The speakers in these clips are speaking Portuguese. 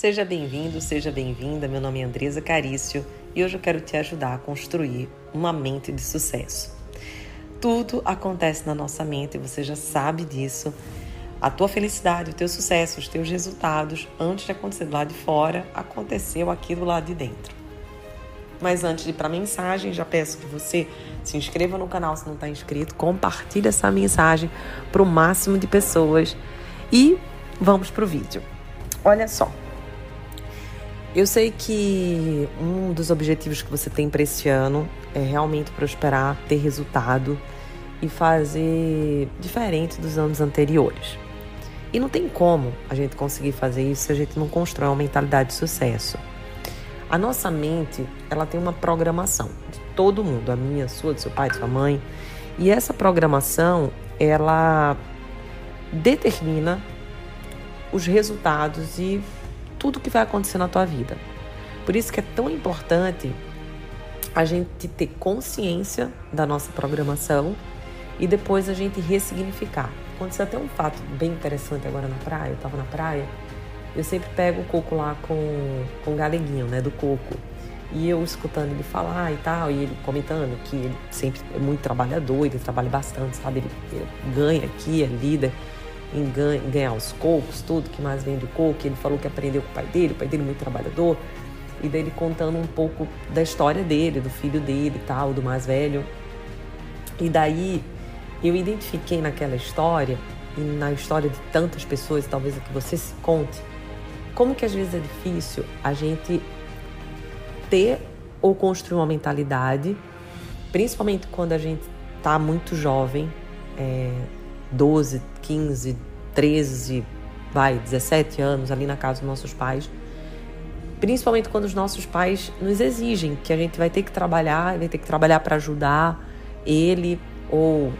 Seja bem-vindo, seja bem-vinda. Meu nome é Andresa Carício e hoje eu quero te ajudar a construir uma mente de sucesso. Tudo acontece na nossa mente, você já sabe disso. A tua felicidade, o teu sucesso, os teus resultados, antes de acontecer do lado de fora, aconteceu aqui do lado de dentro. Mas antes de ir para a mensagem, já peço que você se inscreva no canal se não está inscrito, compartilhe essa mensagem para o máximo de pessoas e vamos para o vídeo. Olha só, eu sei que um dos objetivos que você tem para esse ano é realmente prosperar, ter resultado e fazer diferente dos anos anteriores. E não tem como a gente conseguir fazer isso se a gente não constrói uma mentalidade de sucesso. A nossa mente, ela tem uma programação de todo mundo, a minha, a sua, do seu pai, de sua mãe. E essa programação, ela determina os resultados e tudo que vai acontecer na tua vida. Por isso que é tão importante a gente ter consciência da nossa programação e depois a gente ressignificar. Aconteceu até um fato bem interessante agora na praia. Eu estava na praia, eu sempre pego o coco lá com, com o galeguinho, né, do coco. E eu escutando ele falar e tal, e ele comentando que ele sempre é muito trabalhador, ele trabalha bastante, sabe? Ele, ele ganha aqui, é líder em ganhar os cocos, tudo que mais vem do coco. Ele falou que aprendeu com o pai dele, o pai dele muito trabalhador. E dele contando um pouco da história dele, do filho dele e tal, do mais velho. E daí eu identifiquei naquela história, e na história de tantas pessoas, talvez a que você se conte, como que às vezes é difícil a gente ter ou construir uma mentalidade, principalmente quando a gente está muito jovem, é, 12, 15, 13, vai, 17 anos ali na casa dos nossos pais. Principalmente quando os nossos pais nos exigem que a gente vai ter que trabalhar, vai ter que trabalhar para ajudar ele, ou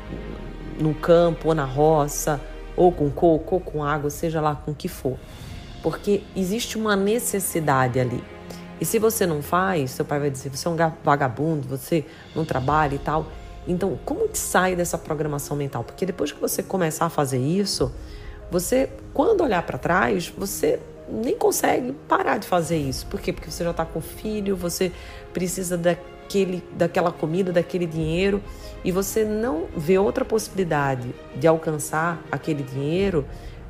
no campo, ou na roça, ou com coco, ou com água, seja lá com o que for. Porque existe uma necessidade ali. E se você não faz, seu pai vai dizer: você é um vagabundo, você não trabalha e tal. Então, como que sai dessa programação mental? Porque depois que você começar a fazer isso, você, quando olhar para trás, você nem consegue parar de fazer isso. Por quê? Porque você já está com filho, você precisa daquele, daquela comida, daquele dinheiro, e você não vê outra possibilidade de alcançar aquele dinheiro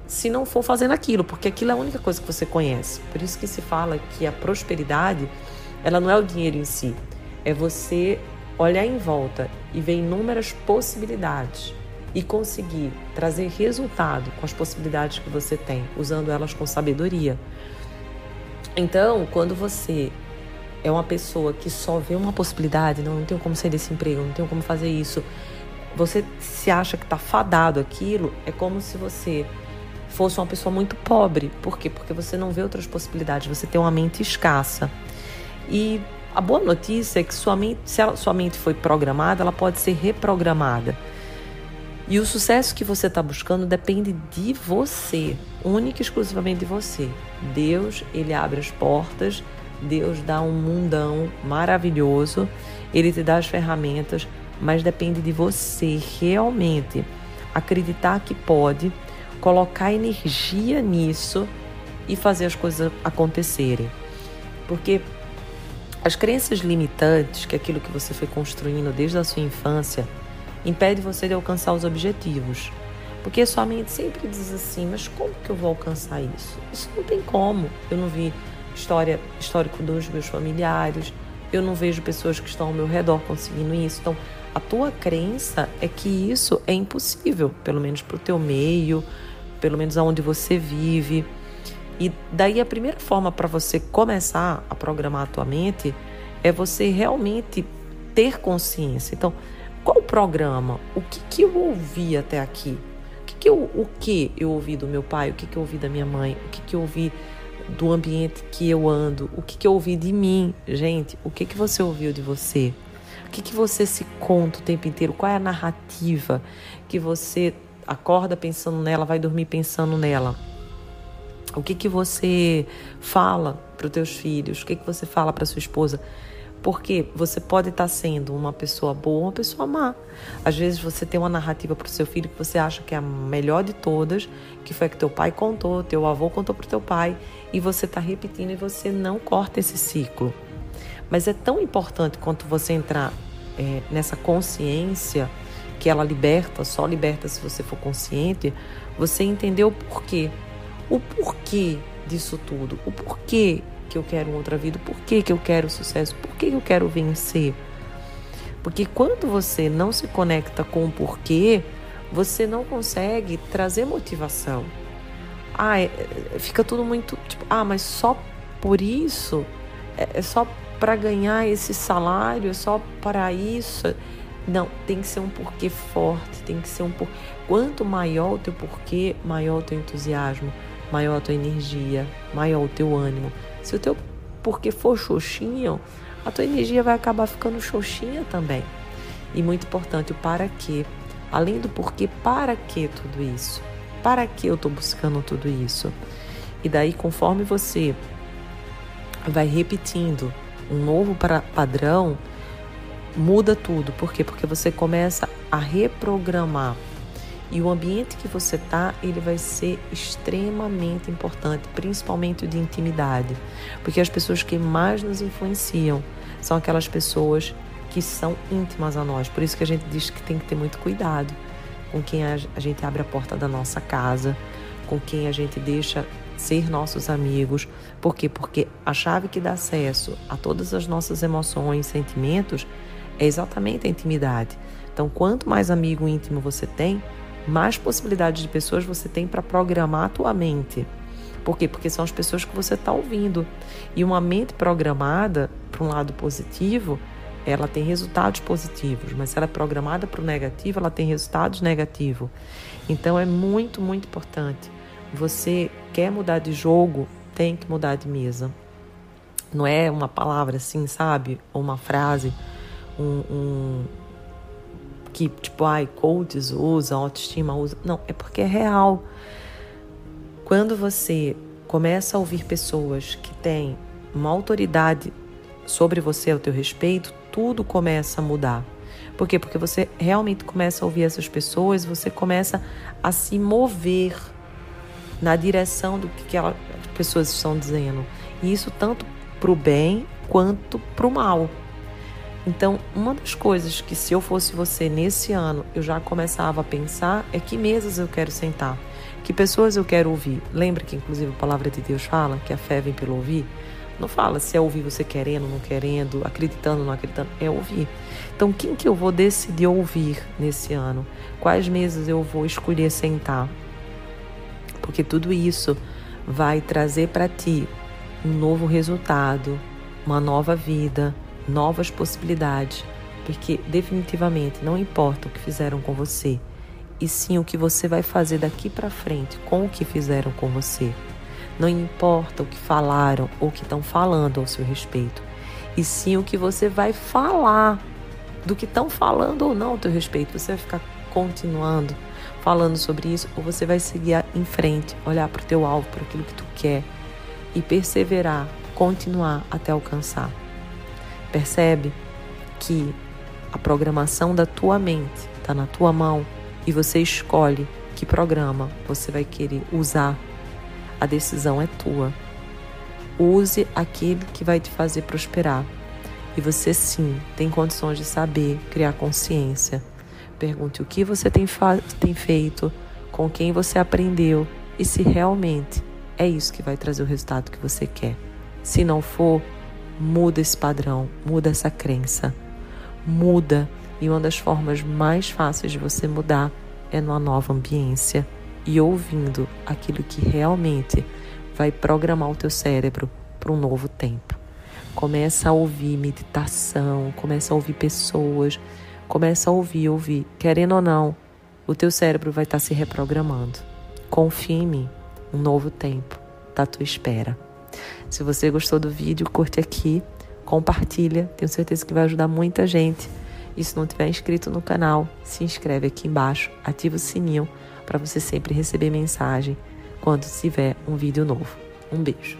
se não for fazendo aquilo, porque aquilo é a única coisa que você conhece. Por isso que se fala que a prosperidade, ela não é o dinheiro em si, é você olhar em volta e ver inúmeras possibilidades e conseguir trazer resultado com as possibilidades que você tem, usando elas com sabedoria. Então, quando você é uma pessoa que só vê uma possibilidade, não, não tenho como sair desse emprego, não tenho como fazer isso, você se acha que está fadado aquilo, é como se você fosse uma pessoa muito pobre. Por quê? Porque você não vê outras possibilidades, você tem uma mente escassa. E a boa notícia é que sua mente, se a sua mente foi programada, ela pode ser reprogramada. E o sucesso que você está buscando depende de você, única e exclusivamente de você. Deus, ele abre as portas, Deus dá um mundão maravilhoso, ele te dá as ferramentas, mas depende de você realmente acreditar que pode, colocar energia nisso e fazer as coisas acontecerem. Porque as crenças limitantes, que é aquilo que você foi construindo desde a sua infância, impede você de alcançar os objetivos. Porque sua mente sempre diz assim: mas como que eu vou alcançar isso? Isso não tem como. Eu não vi história, histórico dos meus familiares, eu não vejo pessoas que estão ao meu redor conseguindo isso. Então, a tua crença é que isso é impossível, pelo menos para o teu meio, pelo menos aonde você vive. E daí a primeira forma para você começar a programar a tua mente é você realmente ter consciência. Então, qual o programa? O que, que eu ouvi até aqui? O que, que eu, o que eu ouvi do meu pai? O que, que eu ouvi da minha mãe? O que, que eu ouvi do ambiente que eu ando, o que, que eu ouvi de mim, gente, o que, que você ouviu de você? O que, que você se conta o tempo inteiro? Qual é a narrativa que você acorda pensando nela, vai dormir pensando nela? O que, que você fala para os teus filhos? O que, que você fala para sua esposa? Porque você pode estar sendo uma pessoa boa uma pessoa má. Às vezes você tem uma narrativa para o seu filho que você acha que é a melhor de todas, que foi a que teu pai contou, teu avô contou para o teu pai, e você está repetindo e você não corta esse ciclo. Mas é tão importante quanto você entrar é, nessa consciência que ela liberta, só liberta se você for consciente, você entender o porquê. O porquê disso tudo, o porquê que eu quero outra vida, por que, que eu quero sucesso, por que, que eu quero vencer. Porque quando você não se conecta com o porquê, você não consegue trazer motivação. Ah, é, é fica tudo muito tipo, ah, mas só por isso? É, é só para ganhar esse salário? É só para isso? Não, tem que ser um porquê forte, tem que ser um porquê. Quanto maior o teu porquê, maior o teu entusiasmo, maior a tua energia, maior o teu ânimo. Se o teu porque for xoxinho, a tua energia vai acabar ficando xoxinha também. E muito importante, o para quê. Além do porquê, para que tudo isso? Para que eu estou buscando tudo isso? E daí, conforme você vai repetindo um novo padrão, muda tudo. Por quê? Porque você começa a reprogramar e o ambiente que você tá, ele vai ser extremamente importante, principalmente o de intimidade, porque as pessoas que mais nos influenciam são aquelas pessoas que são íntimas a nós. Por isso que a gente diz que tem que ter muito cuidado com quem a gente abre a porta da nossa casa, com quem a gente deixa ser nossos amigos. Por quê? Porque a chave que dá acesso a todas as nossas emoções, sentimentos, é exatamente a intimidade. Então, quanto mais amigo íntimo você tem, mais possibilidades de pessoas você tem para programar a tua mente. Por quê? Porque são as pessoas que você está ouvindo. E uma mente programada para um lado positivo, ela tem resultados positivos, mas se ela é programada para o negativo, ela tem resultados negativos. Então é muito, muito importante. Você quer mudar de jogo, tem que mudar de mesa. Não é uma palavra assim, sabe? Ou uma frase, um, um que, tipo, ai, coaches usam, autoestima usa. Não, é porque é real. Quando você começa a ouvir pessoas que têm uma autoridade sobre você, ao teu respeito, tudo começa a mudar. Por quê? Porque você realmente começa a ouvir essas pessoas, você começa a se mover na direção do que aquelas pessoas estão dizendo. E isso tanto para o bem quanto para o mal. Então, uma das coisas que se eu fosse você nesse ano, eu já começava a pensar é que mesas eu quero sentar, que pessoas eu quero ouvir. Lembra que inclusive a palavra de Deus fala que a fé vem pelo ouvir? Não fala se é ouvir você querendo, não querendo, acreditando, não acreditando, é ouvir. Então, quem que eu vou decidir ouvir nesse ano? Quais mesas eu vou escolher sentar? Porque tudo isso vai trazer para ti um novo resultado, uma nova vida, novas possibilidades, porque definitivamente não importa o que fizeram com você, e sim o que você vai fazer daqui para frente com o que fizeram com você. Não importa o que falaram ou o que estão falando ao seu respeito, e sim o que você vai falar do que estão falando ou não ao teu respeito. Você vai ficar continuando falando sobre isso ou você vai seguir em frente, olhar para o teu alvo, para aquilo que tu quer e perseverar, continuar até alcançar. Percebe que a programação da tua mente está na tua mão e você escolhe que programa você vai querer usar. A decisão é tua. Use aquele que vai te fazer prosperar. E você sim tem condições de saber, criar consciência. Pergunte o que você tem, tem feito, com quem você aprendeu e se realmente é isso que vai trazer o resultado que você quer. Se não for, Muda esse padrão, muda essa crença. Muda. E uma das formas mais fáceis de você mudar é numa nova ambiência e ouvindo aquilo que realmente vai programar o teu cérebro para um novo tempo. Começa a ouvir meditação, começa a ouvir pessoas, começa a ouvir, ouvir. Querendo ou não, o teu cérebro vai estar se reprogramando. Confie em mim, um novo tempo está à tua espera. Se você gostou do vídeo, curte aqui, compartilha, tenho certeza que vai ajudar muita gente. E se não tiver inscrito no canal, se inscreve aqui embaixo, ativa o sininho para você sempre receber mensagem quando tiver um vídeo novo. Um beijo.